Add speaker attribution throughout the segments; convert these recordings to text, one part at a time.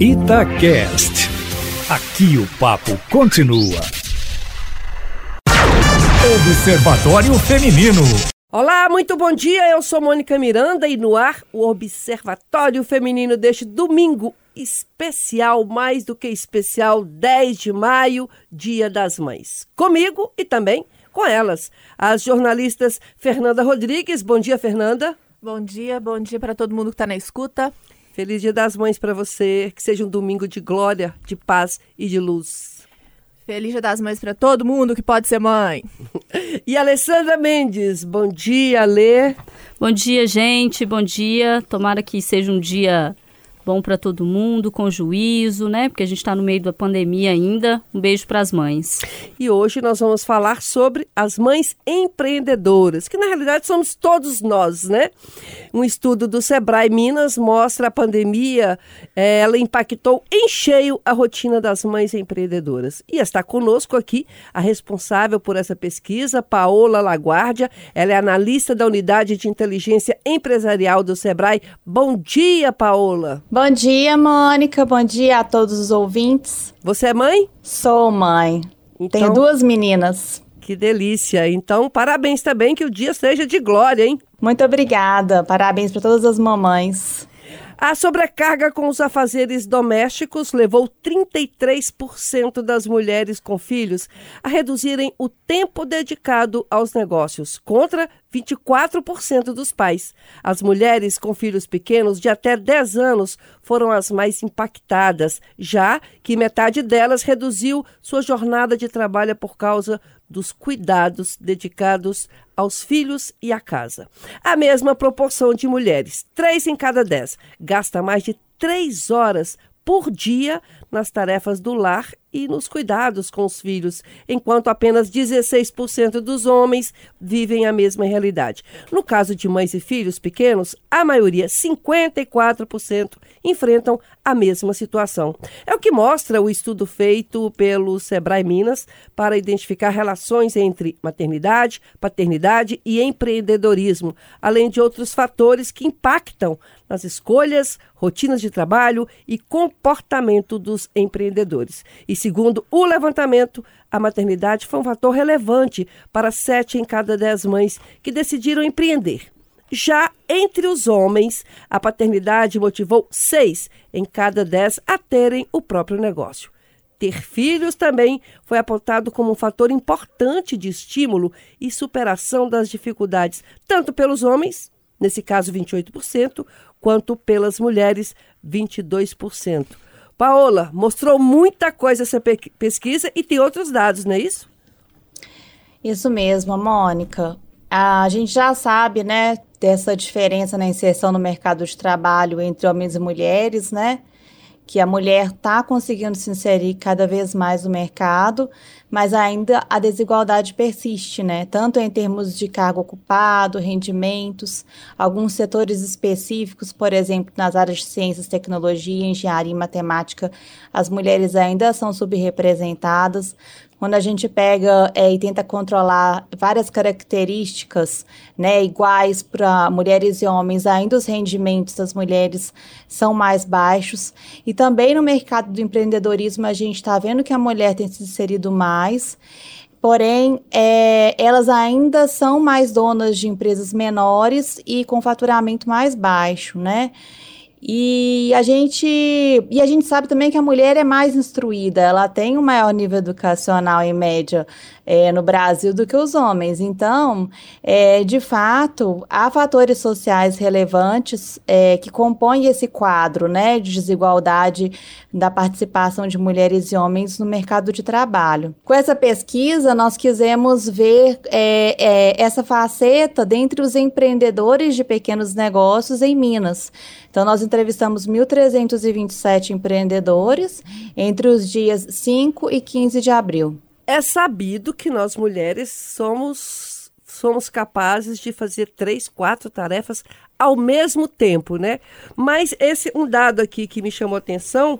Speaker 1: Itacast. Aqui o papo continua. Observatório Feminino.
Speaker 2: Olá, muito bom dia. Eu sou Mônica Miranda e no ar o Observatório Feminino deste domingo especial, mais do que especial, 10 de maio, Dia das Mães. Comigo e também com elas, as jornalistas Fernanda Rodrigues. Bom dia, Fernanda.
Speaker 3: Bom dia, bom dia para todo mundo que está na escuta.
Speaker 2: Feliz Dia das Mães para você, que seja um domingo de glória, de paz e de luz.
Speaker 3: Feliz Dia das Mães para todo mundo que pode ser mãe.
Speaker 2: e Alessandra Mendes, bom dia, Alê.
Speaker 4: Bom dia, gente, bom dia. Tomara que seja um dia bom para todo mundo, com juízo, né? Porque a gente está no meio da pandemia ainda. Um beijo para as mães.
Speaker 2: E hoje nós vamos falar sobre as mães empreendedoras, que na realidade somos todos nós, né? Um estudo do Sebrae Minas mostra a pandemia, eh, ela impactou em cheio a rotina das mães empreendedoras. E está conosco aqui a responsável por essa pesquisa, Paola Laguardia. Ela é analista da unidade de inteligência empresarial do Sebrae. Bom dia, Paola.
Speaker 5: Bom dia, Mônica. Bom dia a todos os ouvintes.
Speaker 2: Você é mãe?
Speaker 5: Sou mãe. Então, Tenho duas meninas.
Speaker 2: Que delícia. Então, parabéns também, que o dia seja de glória, hein?
Speaker 5: Muito obrigada. Parabéns para todas as mamães.
Speaker 2: A sobrecarga com os afazeres domésticos levou 33% das mulheres com filhos a reduzirem o tempo dedicado aos negócios, contra 24% dos pais. As mulheres com filhos pequenos de até 10 anos foram as mais impactadas, já que metade delas reduziu sua jornada de trabalho por causa dos cuidados dedicados aos filhos e à casa. A mesma proporção de mulheres, três em cada dez, gasta mais de três horas por dia nas tarefas do lar e nos cuidados com os filhos, enquanto apenas 16% dos homens vivem a mesma realidade. No caso de mães e filhos pequenos, a maioria, 54%, enfrentam a mesma situação. É o que mostra o estudo feito pelo Sebrae Minas para identificar relações entre maternidade, paternidade e empreendedorismo, além de outros fatores que impactam nas escolhas, rotinas de trabalho e comportamento dos empreendedores. E segundo o levantamento, a maternidade foi um fator relevante para sete em cada dez mães que decidiram empreender. Já entre os homens, a paternidade motivou seis em cada dez a terem o próprio negócio. Ter filhos também foi apontado como um fator importante de estímulo e superação das dificuldades, tanto pelos homens, nesse caso 28%, quanto pelas mulheres, 22%. Paola, mostrou muita coisa essa pesquisa e tem outros dados, não é isso?
Speaker 5: Isso mesmo, Mônica. A gente já sabe, né, dessa diferença na inserção no mercado de trabalho entre homens e mulheres, né? que a mulher está conseguindo se inserir cada vez mais no mercado, mas ainda a desigualdade persiste, né? Tanto em termos de cargo ocupado, rendimentos, alguns setores específicos, por exemplo, nas áreas de ciências, tecnologia, engenharia e matemática, as mulheres ainda são subrepresentadas. Quando a gente pega é, e tenta controlar várias características né, iguais para mulheres e homens, ainda os rendimentos das mulheres são mais baixos. E também no mercado do empreendedorismo, a gente está vendo que a mulher tem se inserido mais. Porém, é, elas ainda são mais donas de empresas menores e com faturamento mais baixo, né? E a gente e a gente sabe também que a mulher é mais instruída, ela tem um maior nível educacional em média é, no Brasil do que os homens. Então, é, de fato, há fatores sociais relevantes é, que compõem esse quadro né, de desigualdade da participação de mulheres e homens no mercado de trabalho. Com essa pesquisa, nós quisemos ver é, é, essa faceta dentre os empreendedores de pequenos negócios em Minas. Então, nós entrevistamos 1.327 empreendedores entre os dias 5 e 15 de abril.
Speaker 2: É sabido que nós mulheres somos somos capazes de fazer três, quatro tarefas ao mesmo tempo, né? Mas esse um dado aqui que me chamou a atenção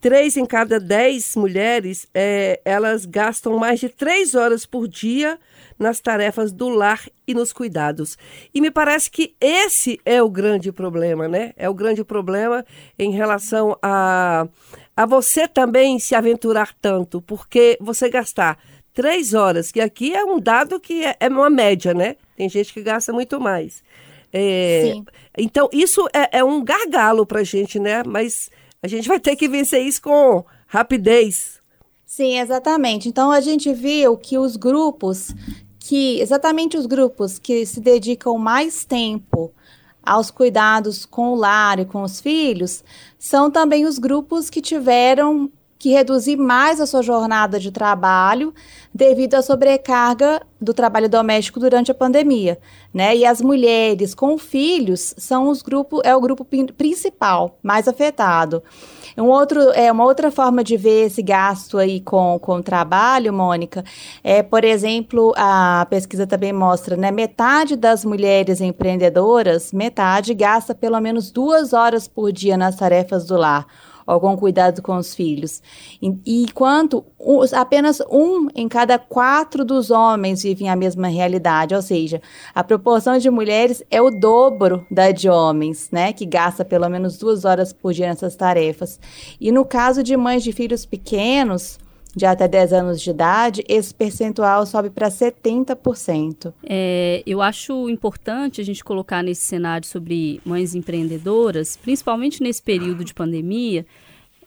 Speaker 2: três em cada dez mulheres, é, elas gastam mais de três horas por dia nas tarefas do lar e nos cuidados. E me parece que esse é o grande problema, né? É o grande problema em relação a, a você também se aventurar tanto, porque você gastar três horas, que aqui é um dado que é, é uma média, né? Tem gente que gasta muito mais. É, então, isso é, é um gargalo para a gente, né? Mas a gente vai ter que vencer isso com rapidez.
Speaker 5: Sim, exatamente. Então a gente viu que os grupos que exatamente os grupos que se dedicam mais tempo aos cuidados com o lar e com os filhos são também os grupos que tiveram que reduzir mais a sua jornada de trabalho devido à sobrecarga do trabalho doméstico durante a pandemia, né? E as mulheres com filhos são os grupos é o grupo principal mais afetado. Um outro, é, uma outra forma de ver esse gasto aí com, com o trabalho, Mônica, é, por exemplo, a pesquisa também mostra, né, metade das mulheres empreendedoras, metade gasta pelo menos duas horas por dia nas tarefas do lar com cuidado com os filhos. E, enquanto apenas um em cada quatro dos homens vivem a mesma realidade, ou seja, a proporção de mulheres é o dobro da de homens, né, que gasta pelo menos duas horas por dia nessas tarefas. E no caso de mães de filhos pequenos, de até 10 anos de idade, esse percentual sobe para 70%.
Speaker 4: É, eu acho importante a gente colocar nesse cenário sobre mães empreendedoras, principalmente nesse período de pandemia,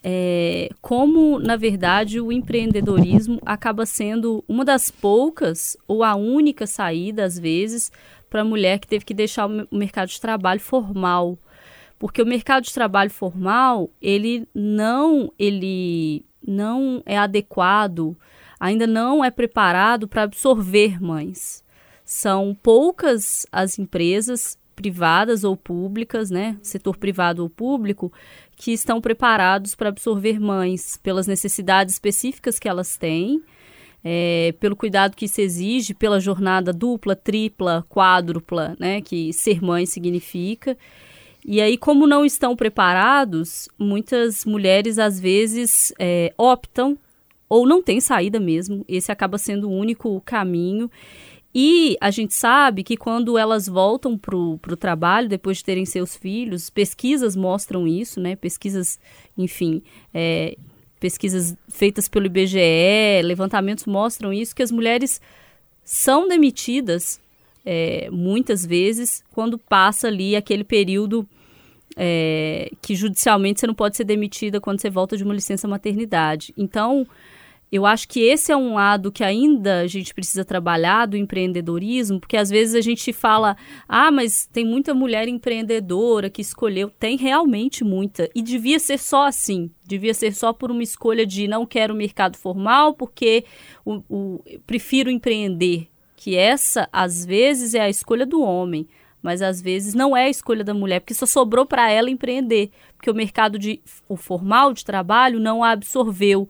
Speaker 4: é, como, na verdade, o empreendedorismo acaba sendo uma das poucas ou a única saída, às vezes, para a mulher que teve que deixar o mercado de trabalho formal. Porque o mercado de trabalho formal, ele não, ele não é adequado, ainda não é preparado para absorver mães. São poucas as empresas privadas ou públicas, né, setor privado ou público, que estão preparados para absorver mães pelas necessidades específicas que elas têm, é, pelo cuidado que se exige, pela jornada dupla, tripla, quádrupla, né, que ser mãe significa. E aí, como não estão preparados, muitas mulheres às vezes é, optam ou não tem saída mesmo. Esse acaba sendo o único caminho. E a gente sabe que quando elas voltam para o trabalho, depois de terem seus filhos, pesquisas mostram isso, né? Pesquisas, enfim, é, pesquisas feitas pelo IBGE, levantamentos mostram isso, que as mulheres são demitidas é, muitas vezes quando passa ali aquele período é, que judicialmente você não pode ser demitida quando você volta de uma licença maternidade. Então, eu acho que esse é um lado que ainda a gente precisa trabalhar do empreendedorismo, porque às vezes a gente fala, ah, mas tem muita mulher empreendedora que escolheu. Tem realmente muita. E devia ser só assim. Devia ser só por uma escolha de não quero mercado formal, porque o, o prefiro empreender que essa, às vezes, é a escolha do homem, mas às vezes não é a escolha da mulher, porque só sobrou para ela empreender, porque o mercado de, o formal de trabalho não a absorveu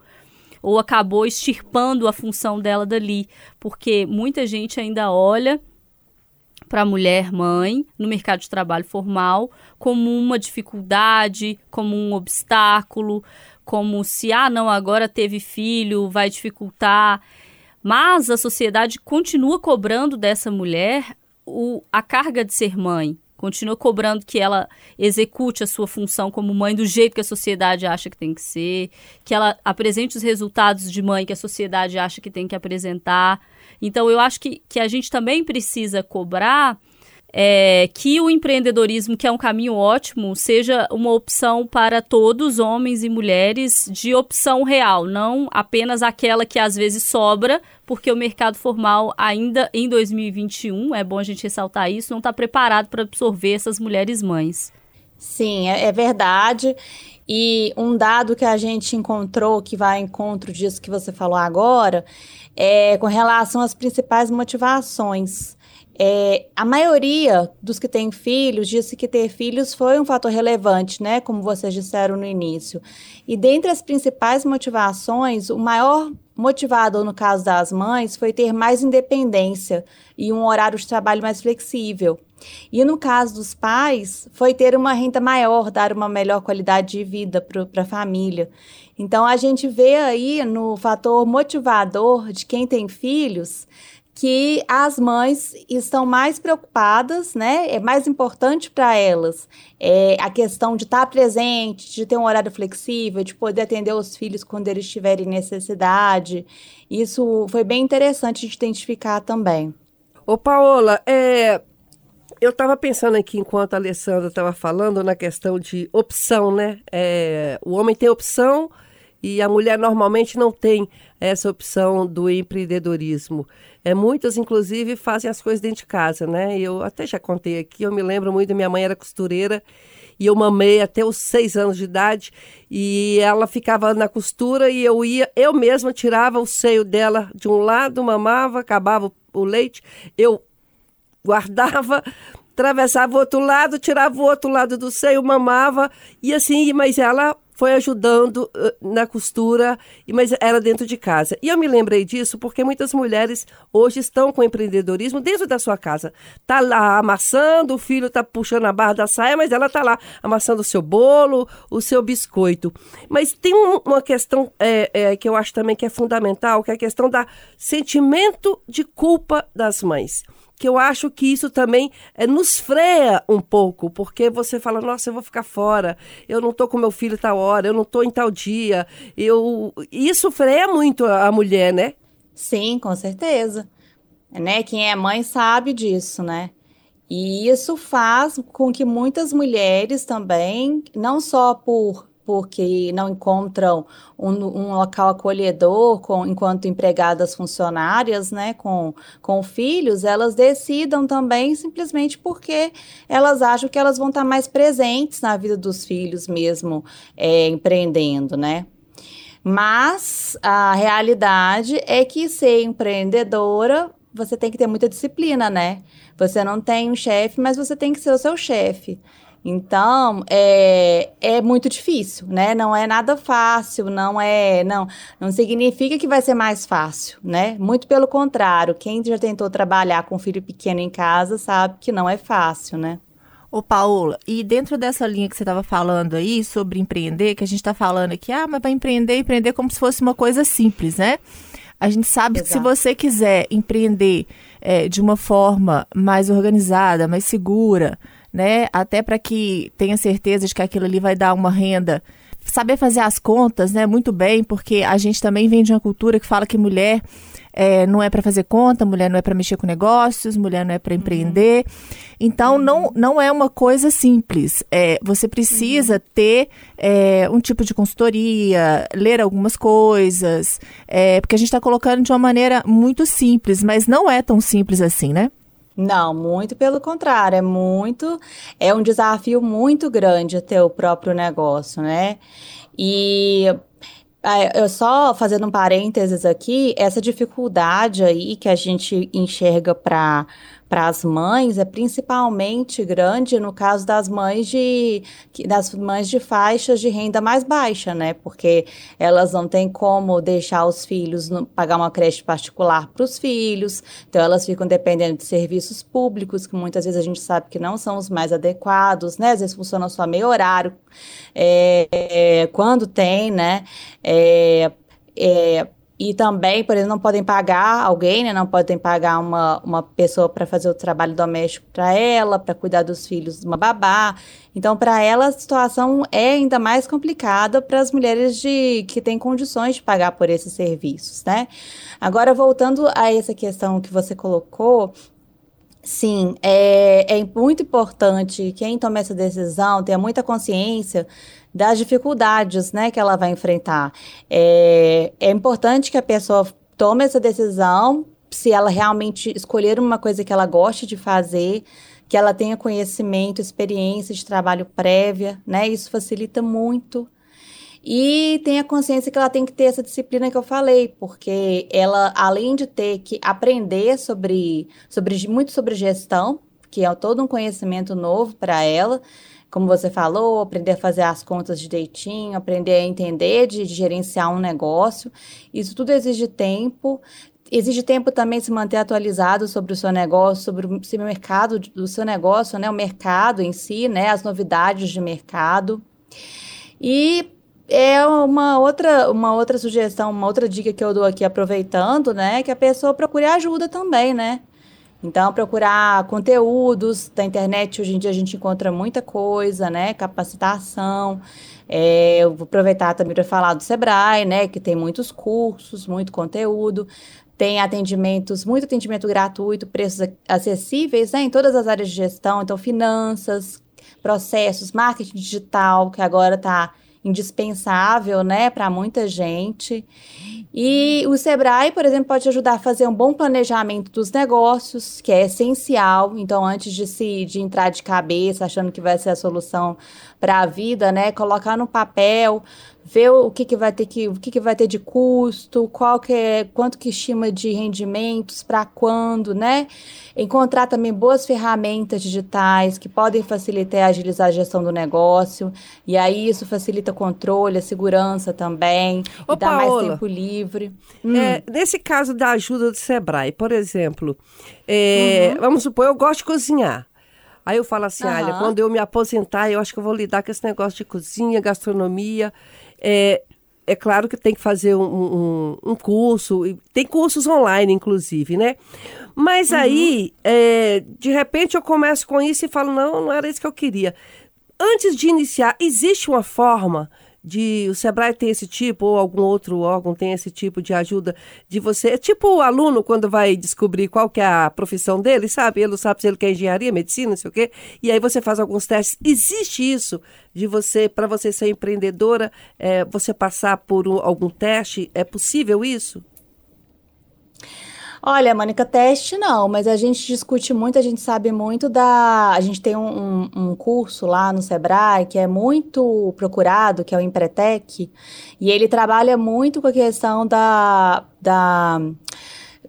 Speaker 4: ou acabou extirpando a função dela dali, porque muita gente ainda olha para a mulher mãe no mercado de trabalho formal como uma dificuldade, como um obstáculo, como se ah não agora teve filho vai dificultar. Mas a sociedade continua cobrando dessa mulher o, a carga de ser mãe, continua cobrando que ela execute a sua função como mãe do jeito que a sociedade acha que tem que ser, que ela apresente os resultados de mãe que a sociedade acha que tem que apresentar. Então, eu acho que, que a gente também precisa cobrar é, que o empreendedorismo, que é um caminho ótimo, seja uma opção para todos, homens e mulheres, de opção real, não apenas aquela que às vezes sobra, porque o mercado formal ainda em 2021, é bom a gente ressaltar isso, não está preparado para absorver essas mulheres mães.
Speaker 5: Sim, é, é verdade. E um dado que a gente encontrou, que vai ao encontro disso que você falou agora, é com relação às principais motivações é, a maioria dos que têm filhos disse que ter filhos foi um fator relevante, né? Como vocês disseram no início. E dentre as principais motivações, o maior motivador no caso das mães foi ter mais independência e um horário de trabalho mais flexível. E no caso dos pais, foi ter uma renda maior, dar uma melhor qualidade de vida para a família. Então, a gente vê aí no fator motivador de quem tem filhos que as mães estão mais preocupadas, né? É mais importante para elas é, a questão de estar presente, de ter um horário flexível, de poder atender os filhos quando eles tiverem necessidade. Isso foi bem interessante de identificar também.
Speaker 2: Ô, Paola, é, eu estava pensando aqui, enquanto a Alessandra estava falando, na questão de opção, né? É, o homem tem opção e a mulher normalmente não tem essa opção do empreendedorismo. É, muitas, inclusive, fazem as coisas dentro de casa, né? Eu até já contei aqui, eu me lembro muito, minha mãe era costureira e eu mamei até os seis anos de idade e ela ficava na costura e eu ia, eu mesma tirava o seio dela de um lado, mamava, acabava o leite, eu guardava, atravessava o outro lado, tirava o outro lado do seio, mamava e assim, mas ela foi ajudando na costura, mas era dentro de casa. E eu me lembrei disso porque muitas mulheres hoje estão com empreendedorismo dentro da sua casa. Tá lá amassando, o filho tá puxando a barra da saia, mas ela tá lá amassando o seu bolo, o seu biscoito. Mas tem um, uma questão é, é, que eu acho também que é fundamental, que é a questão da sentimento de culpa das mães que eu acho que isso também é, nos freia um pouco, porque você fala, nossa, eu vou ficar fora, eu não estou com meu filho tal hora, eu não estou em tal dia. Eu... Isso freia muito a mulher, né?
Speaker 5: Sim, com certeza. Né? Quem é mãe sabe disso, né? E isso faz com que muitas mulheres também, não só por porque não encontram um, um local acolhedor com, enquanto empregadas funcionárias, né, com, com filhos, elas decidam também simplesmente porque elas acham que elas vão estar mais presentes na vida dos filhos mesmo, é, empreendendo, né? Mas a realidade é que ser empreendedora você tem que ter muita disciplina, né? Você não tem um chefe, mas você tem que ser o seu chefe. Então, é, é muito difícil, né? Não é nada fácil, não é, não, não significa que vai ser mais fácil, né? Muito pelo contrário, quem já tentou trabalhar com um filho pequeno em casa sabe que não é fácil, né?
Speaker 3: Ô, Paola, e dentro dessa linha que você estava falando aí sobre empreender, que a gente está falando aqui, ah, mas vai empreender, empreender como se fosse uma coisa simples, né? A gente sabe Exato. que se você quiser empreender é, de uma forma mais organizada, mais segura, né? Até para que tenha certeza de que aquilo ali vai dar uma renda. Saber fazer as contas, né? Muito bem, porque a gente também vem de uma cultura que fala que mulher é, não é para fazer conta, mulher não é para mexer com negócios, mulher não é para empreender. Uhum. Então, uhum. não, não é uma coisa simples. É, você precisa uhum. ter é, um tipo de consultoria, ler algumas coisas, é, porque a gente está colocando de uma maneira muito simples, mas não é tão simples assim, né?
Speaker 5: Não, muito pelo contrário, é muito, é um desafio muito grande ter o próprio negócio, né? E eu só fazendo um parênteses aqui, essa dificuldade aí que a gente enxerga para para as mães é principalmente grande no caso das mães de das mães de faixas de renda mais baixa, né? Porque elas não têm como deixar os filhos no, pagar uma creche particular para os filhos, então elas ficam dependendo de serviços públicos que muitas vezes a gente sabe que não são os mais adequados, né? Às vezes funciona só meio horário, é, é, quando tem, né? É, é, e também, por exemplo, não podem pagar alguém, né? Não podem pagar uma, uma pessoa para fazer o trabalho doméstico para ela, para cuidar dos filhos de uma babá. Então, para ela, a situação é ainda mais complicada para as mulheres de, que têm condições de pagar por esses serviços, né? Agora, voltando a essa questão que você colocou, Sim, é, é muito importante quem toma essa decisão tenha muita consciência das dificuldades né, que ela vai enfrentar. É, é importante que a pessoa tome essa decisão se ela realmente escolher uma coisa que ela goste de fazer, que ela tenha conhecimento, experiência de trabalho prévia, né? Isso facilita muito. E tenha consciência que ela tem que ter essa disciplina que eu falei, porque ela, além de ter que aprender sobre, sobre muito sobre gestão, que é todo um conhecimento novo para ela, como você falou, aprender a fazer as contas direitinho, aprender a entender de, de gerenciar um negócio. Isso tudo exige tempo. Exige tempo também se manter atualizado sobre o seu negócio, sobre o, sobre o mercado do seu negócio, né? O mercado em si, né? As novidades de mercado. E é uma outra, uma outra sugestão, uma outra dica que eu dou aqui, aproveitando, né? Que a pessoa procure ajuda também, né? Então, procurar conteúdos da internet, hoje em dia a gente encontra muita coisa, né? Capacitação. É, eu vou aproveitar também para falar do Sebrae, né? Que tem muitos cursos, muito conteúdo. Tem atendimentos, muito atendimento gratuito, preços acessíveis, né? Em todas as áreas de gestão, então finanças, processos, marketing digital, que agora está indispensável, né, para muita gente. E o Sebrae, por exemplo, pode ajudar a fazer um bom planejamento dos negócios, que é essencial. Então, antes de se de entrar de cabeça achando que vai ser a solução para a vida, né, colocar no papel ver o que, que vai ter que o que, que vai ter de custo, qual que é, quanto que estima de rendimentos, para quando, né? Encontrar também boas ferramentas digitais que podem facilitar e agilizar a gestão do negócio. E aí isso facilita o controle, a segurança também, Ô, e dá Paola, mais tempo livre.
Speaker 2: Hum. É, nesse caso da ajuda do Sebrae, por exemplo, é, uhum. vamos supor, eu gosto de cozinhar. Aí eu falo assim, uhum. olha, quando eu me aposentar, eu acho que eu vou lidar com esse negócio de cozinha, gastronomia. É, é claro que tem que fazer um, um, um, curso, tem cursos online, inclusive, né? Mas uhum. aí, é, de repente, eu começo com isso e falo, não, não era isso que eu queria. Antes de iniciar, existe uma forma de o Sebrae tem esse tipo, ou algum outro órgão tem esse tipo de ajuda de você. É tipo o aluno quando vai descobrir qual que é a profissão dele, sabe? Ele sabe se ele quer engenharia, medicina, não sei o quê. E aí você faz alguns testes. Existe isso de você, para você ser empreendedora, é, você passar por um, algum teste? É possível isso?
Speaker 5: Olha, Mônica, teste não, mas a gente discute muito, a gente sabe muito da. A gente tem um, um, um curso lá no Sebrae que é muito procurado, que é o Empretec, e ele trabalha muito com a questão da, da,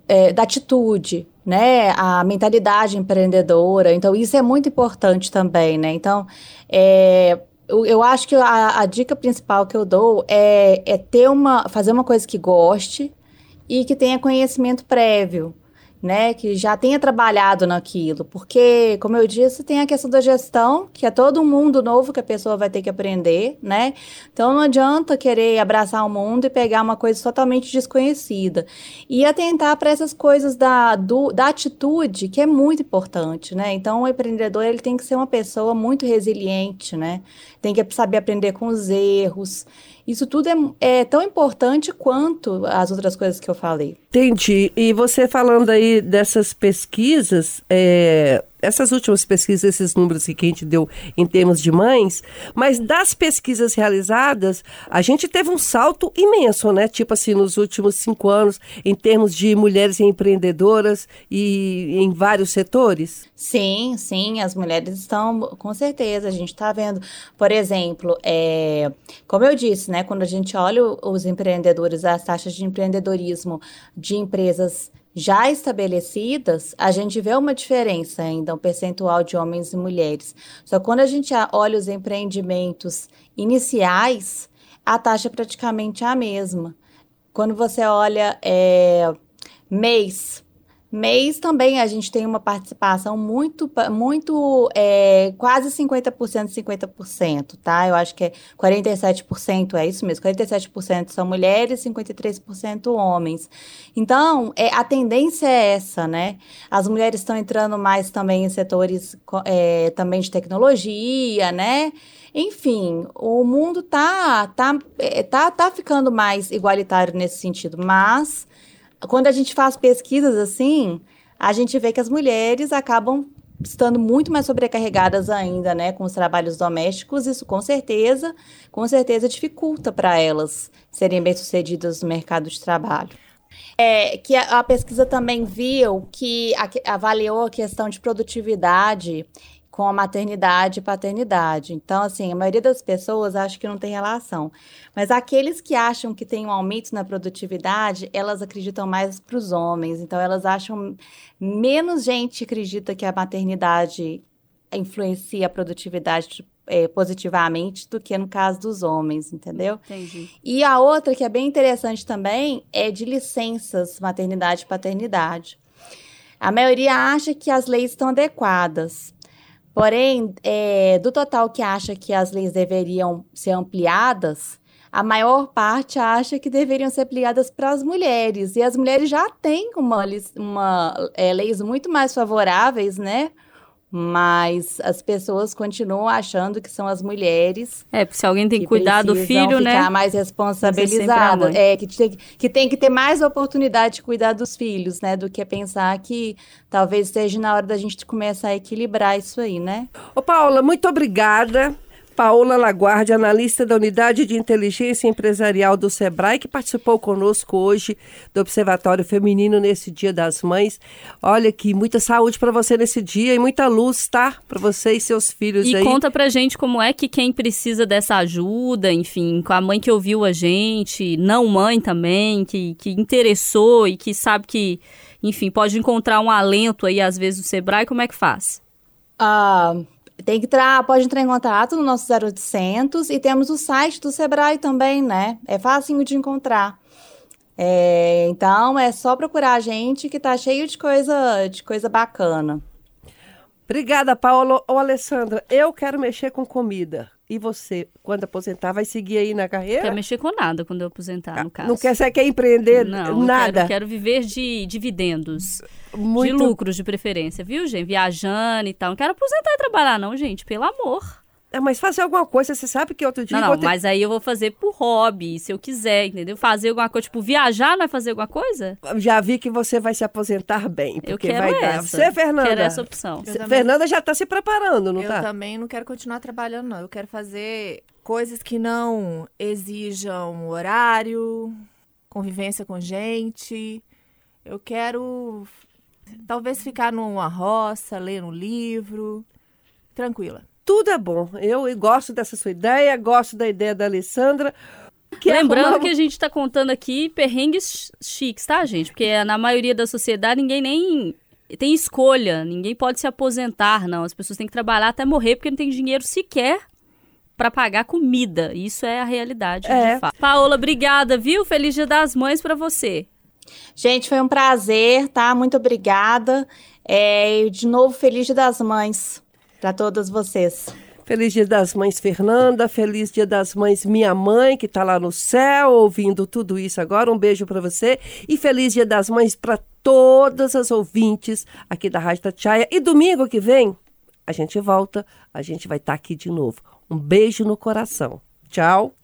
Speaker 5: é, da atitude, né? A mentalidade empreendedora. Então, isso é muito importante também, né? Então, é, eu, eu acho que a, a, dica principal que eu dou é, é ter uma, fazer uma coisa que goste, e que tenha conhecimento prévio, né, que já tenha trabalhado naquilo, porque, como eu disse, tem a questão da gestão, que é todo um mundo novo que a pessoa vai ter que aprender, né? Então não adianta querer abraçar o mundo e pegar uma coisa totalmente desconhecida. E atentar para essas coisas da, do, da atitude, que é muito importante, né? Então o empreendedor ele tem que ser uma pessoa muito resiliente, né? Tem que saber aprender com os erros. Isso tudo é, é tão importante quanto as outras coisas que eu falei.
Speaker 2: Entendi. E você falando aí dessas pesquisas, é, essas últimas pesquisas, esses números que a gente deu em termos de mães, mas das pesquisas realizadas, a gente teve um salto imenso, né? Tipo assim, nos últimos cinco anos, em termos de mulheres empreendedoras e em vários setores?
Speaker 5: Sim, sim, as mulheres estão, com certeza, a gente está vendo, por exemplo, é, como eu disse, né? Quando a gente olha os empreendedores, as taxas de empreendedorismo de empresas já estabelecidas, a gente vê uma diferença ainda, um percentual de homens e mulheres. Só quando a gente olha os empreendimentos iniciais, a taxa é praticamente a mesma. Quando você olha é, mês, Mês também a gente tem uma participação muito, muito é, quase 50%, 50%, tá? Eu acho que é 47%, é isso mesmo, 47% são mulheres, 53% homens. Então, é, a tendência é essa, né? As mulheres estão entrando mais também em setores é, também de tecnologia, né? Enfim, o mundo tá, tá, é, tá, tá ficando mais igualitário nesse sentido, mas quando a gente faz pesquisas assim, a gente vê que as mulheres acabam estando muito mais sobrecarregadas ainda, né, com os trabalhos domésticos, isso com certeza, com certeza dificulta para elas serem bem-sucedidas no mercado de trabalho. É, que a, a pesquisa também viu que a, avaliou a questão de produtividade com a maternidade e paternidade. Então, assim, a maioria das pessoas acha que não tem relação. Mas aqueles que acham que tem um aumento na produtividade, elas acreditam mais para os homens. Então, elas acham menos gente acredita que a maternidade influencia a produtividade é, positivamente do que no caso dos homens, entendeu?
Speaker 4: Entendi.
Speaker 5: E a outra que é bem interessante também é de licenças maternidade e paternidade. A maioria acha que as leis estão adequadas. Porém, é, do total que acha que as leis deveriam ser ampliadas, a maior parte acha que deveriam ser aplicadas para as mulheres. E as mulheres já têm uma, uma é, leis muito mais favoráveis, né? Mas as pessoas continuam achando que são as mulheres.
Speaker 4: É, porque se alguém tem que, cuidar do filho,
Speaker 5: ficar
Speaker 4: né?
Speaker 5: ficar mais responsabilizada. É, que tem, que tem que ter mais oportunidade de cuidar dos filhos, né? Do que pensar que talvez esteja na hora da gente começar a equilibrar isso aí, né?
Speaker 2: Ô, Paula, muito obrigada. Paola Laguardia, analista da Unidade de Inteligência Empresarial do SEBRAE, que participou conosco hoje do Observatório Feminino nesse Dia das Mães. Olha que muita saúde para você nesse dia e muita luz, tá? Para você e seus filhos
Speaker 4: e
Speaker 2: aí.
Speaker 4: E conta pra gente como é que quem precisa dessa ajuda, enfim, com a mãe que ouviu a gente, não mãe também, que, que interessou e que sabe que, enfim, pode encontrar um alento aí às vezes no SEBRAE, como é que faz?
Speaker 5: Ah, tem que entrar, pode entrar em contato no nosso 0800 e temos o site do Sebrae também, né? É fácil de encontrar. É, então é só procurar a gente que tá cheio de coisa, de coisa bacana.
Speaker 2: Obrigada, Paula. Ô, Alessandra, eu quero mexer com comida. E você, quando aposentar, vai seguir aí na carreira?
Speaker 4: Quer mexer com nada quando eu aposentar, no ah, caso.
Speaker 2: Não quer, você quer empreender
Speaker 4: não,
Speaker 2: nada?
Speaker 4: Quero, quero viver de dividendos. Muito... De lucros, de preferência, viu, gente? Viajando e tal. Não quero aposentar e trabalhar, não, gente. Pelo amor.
Speaker 2: É, mas fazer alguma coisa, você sabe que outro dia...
Speaker 4: Não, não, mas aí eu vou fazer por hobby, se eu quiser, entendeu? Fazer alguma coisa, tipo, viajar não é fazer alguma coisa?
Speaker 2: Já vi que você vai se aposentar bem, porque
Speaker 4: eu quero
Speaker 2: vai
Speaker 4: essa.
Speaker 2: dar. Você, Fernanda?
Speaker 4: Quero essa opção.
Speaker 2: Fernanda já está se preparando, não
Speaker 3: eu
Speaker 2: tá?
Speaker 3: Eu também não quero continuar trabalhando, não. Eu quero fazer coisas que não exijam horário, convivência com gente. Eu quero talvez ficar numa roça, ler um livro, tranquila
Speaker 2: tudo é bom. Eu gosto dessa sua ideia, gosto da ideia da Alessandra.
Speaker 4: Que Lembrando é que a gente está contando aqui perrengues chiques, tá, gente? Porque na maioria da sociedade ninguém nem tem escolha, ninguém pode se aposentar, não. As pessoas têm que trabalhar até morrer porque não tem dinheiro sequer para pagar comida. Isso é a realidade, é. de fato. Paola, obrigada, viu? Feliz Dia das Mães para você.
Speaker 5: Gente, foi um prazer, tá? Muito obrigada. É, de novo, feliz Dia das Mães para todas vocês.
Speaker 2: Feliz Dia das Mães, Fernanda. Feliz Dia das Mães, minha mãe, que está lá no céu ouvindo tudo isso agora. Um beijo para você. E feliz Dia das Mães para todas as ouvintes aqui da Rádio Tatiaia. E domingo que vem, a gente volta, a gente vai estar tá aqui de novo. Um beijo no coração. Tchau.